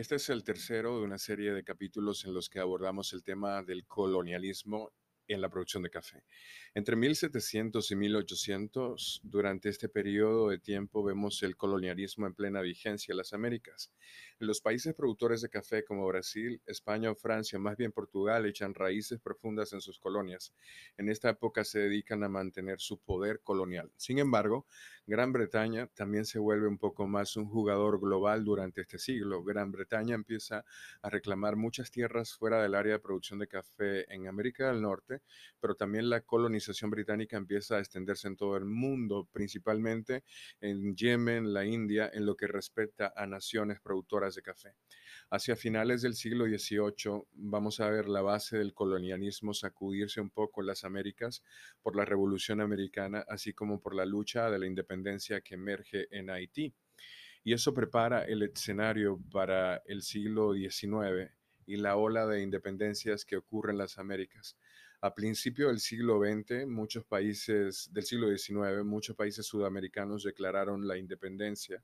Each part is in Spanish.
Este es el tercero de una serie de capítulos en los que abordamos el tema del colonialismo en la producción de café. Entre 1700 y 1800, durante este periodo de tiempo, vemos el colonialismo en plena vigencia en las Américas. Los países productores de café como Brasil, España o Francia, más bien Portugal, echan raíces profundas en sus colonias. En esta época se dedican a mantener su poder colonial. Sin embargo, Gran Bretaña también se vuelve un poco más un jugador global durante este siglo. Gran Bretaña empieza a reclamar muchas tierras fuera del área de producción de café en América del Norte pero también la colonización británica empieza a extenderse en todo el mundo, principalmente en Yemen, la India, en lo que respecta a naciones productoras de café. Hacia finales del siglo XVIII vamos a ver la base del colonialismo sacudirse un poco en las Américas por la Revolución Americana, así como por la lucha de la independencia que emerge en Haití. Y eso prepara el escenario para el siglo XIX y la ola de independencias que ocurre en las Américas. A principio del siglo XX, muchos países del siglo XIX, muchos países sudamericanos declararon la independencia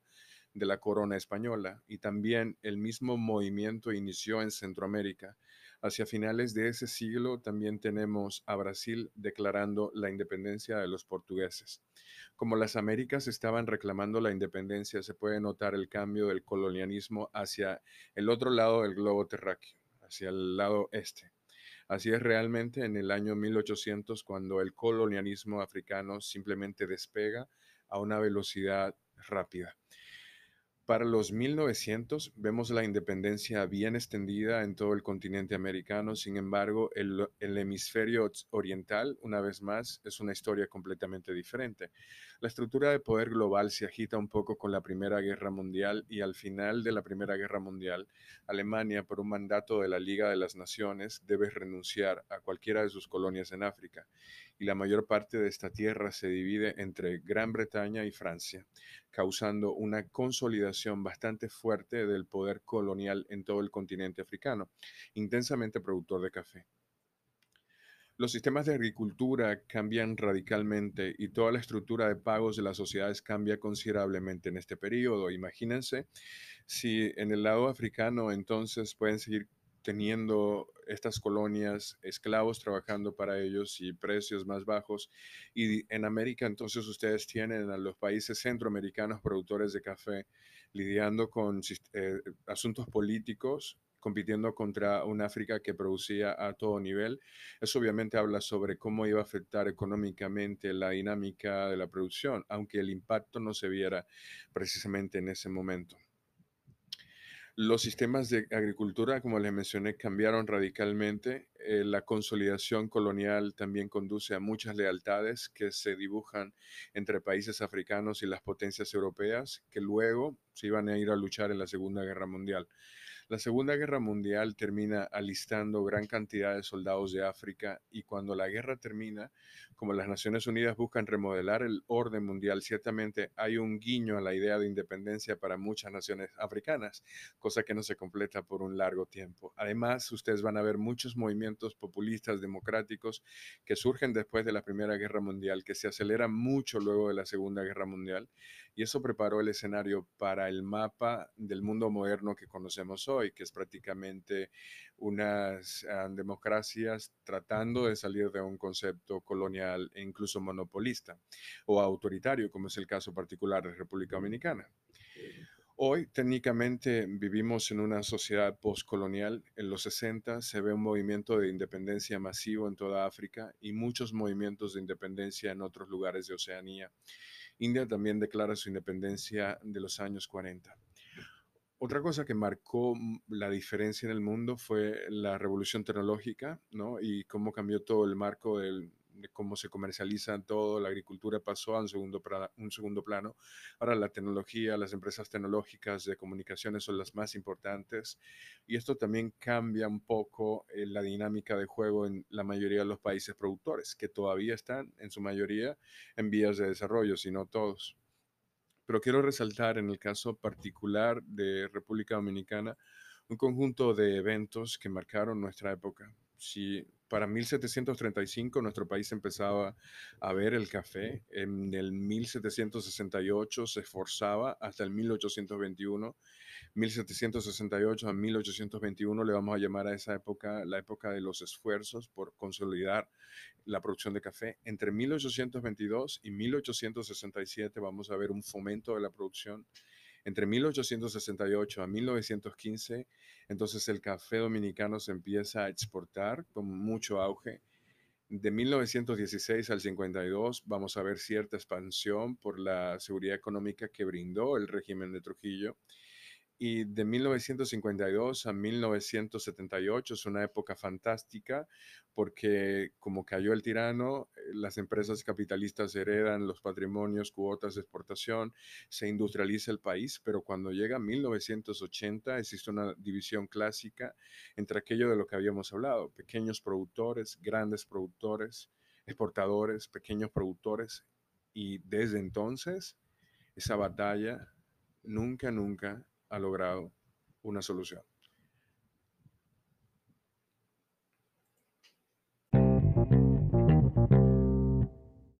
de la corona española y también el mismo movimiento inició en Centroamérica. Hacia finales de ese siglo también tenemos a Brasil declarando la independencia de los portugueses. Como las Américas estaban reclamando la independencia, se puede notar el cambio del colonialismo hacia el otro lado del globo terráqueo, hacia el lado este. Así es realmente en el año 1800 cuando el colonialismo africano simplemente despega a una velocidad rápida. Para los 1900 vemos la independencia bien extendida en todo el continente americano, sin embargo el, hemisferio oriental, una vez más, es una historia completamente diferente. La estructura de poder global se agita un poco con la Primera Guerra Mundial y al final de la Primera Guerra Mundial, Alemania, por un mandato de la Liga de las Naciones, debe renunciar a cualquiera de sus colonias en África y la mayor parte de esta tierra se divide entre Gran Bretaña y Francia causando una consolidación bastante fuerte del poder colonial en todo el continente africano, intensamente productor de café. Los sistemas de agricultura cambian radicalmente y toda la estructura de pagos de las sociedades cambia considerablemente en este periodo. Imagínense si en el lado africano entonces pueden seguir teniendo estas colonias, esclavos trabajando para ellos y precios más bajos. Y en América entonces ustedes tienen a los países centroamericanos productores de café lidiando con eh, asuntos políticos compitiendo contra un África que producía a todo nivel. Eso obviamente habla sobre cómo iba a afectar económicamente la dinámica de la producción, aunque el impacto no se viera precisamente en ese momento. Los sistemas de agricultura, como les mencioné, cambiaron radicalmente. Eh, la consolidación colonial también conduce a muchas lealtades que se dibujan entre países africanos y las potencias europeas, que luego se iban a ir a luchar en la Segunda Guerra Mundial. La Segunda Guerra Mundial termina alistando gran cantidad de soldados de África y cuando la guerra termina, como las Naciones Unidas buscan remodelar el orden mundial, ciertamente hay un guiño a la idea de independencia para muchas naciones africanas, cosa que no se completa por un largo tiempo. Además, ustedes van a ver muchos movimientos populistas democráticos que surgen después de la Primera Guerra Mundial, que se aceleran mucho luego de la Segunda Guerra Mundial, y eso preparó el escenario para el mapa del mundo moderno que conocemos hoy que es prácticamente unas ah, democracias tratando de salir de un concepto colonial e incluso monopolista o autoritario, como es el caso particular de República Dominicana. Hoy técnicamente vivimos en una sociedad postcolonial. En los 60 se ve un movimiento de independencia masivo en toda África y muchos movimientos de independencia en otros lugares de Oceanía. India también declara su independencia de los años 40. Otra cosa que marcó mm, la diferencia en el mundo fue la revolución tecnológica, ¿no? Y cómo cambió todo el marco de cómo se comercializa todo, la agricultura pasó a un segundo, un segundo plano. Ahora la tecnología, las empresas tecnológicas de comunicaciones son las más importantes y esto también cambia un poco eh, la dinámica de juego en la mayoría de los países productores, que todavía están en su mayoría en vías de desarrollo, si no todos. Pero quiero resaltar en el caso particular de República Dominicana un conjunto de eventos que marcaron nuestra época. Si para 1735 nuestro país empezaba a ver el café. En el 1768 se esforzaba hasta el 1821. 1768 a 1821 le vamos a llamar a esa época la época de los esfuerzos por consolidar la producción de café. Entre 1822 y 1867 vamos a ver un fomento de la producción entre 1868 a 1915, entonces el café dominicano se empieza a exportar con mucho auge. De 1916 al 52 vamos a ver cierta expansión por la seguridad económica que brindó el régimen de Trujillo y de 1952 a 1978 es una época fantástica porque como cayó el tirano, eh, las empresas capitalistas heredan los patrimonios, cuotas de exportación, se industrializa el país, pero cuando llega 1980 existe una división clásica entre aquello de lo que habíamos hablado, pequeños productores, grandes productores, exportadores, pequeños productores, y desde entonces esa batalla nunca, nunca ha logrado una solución.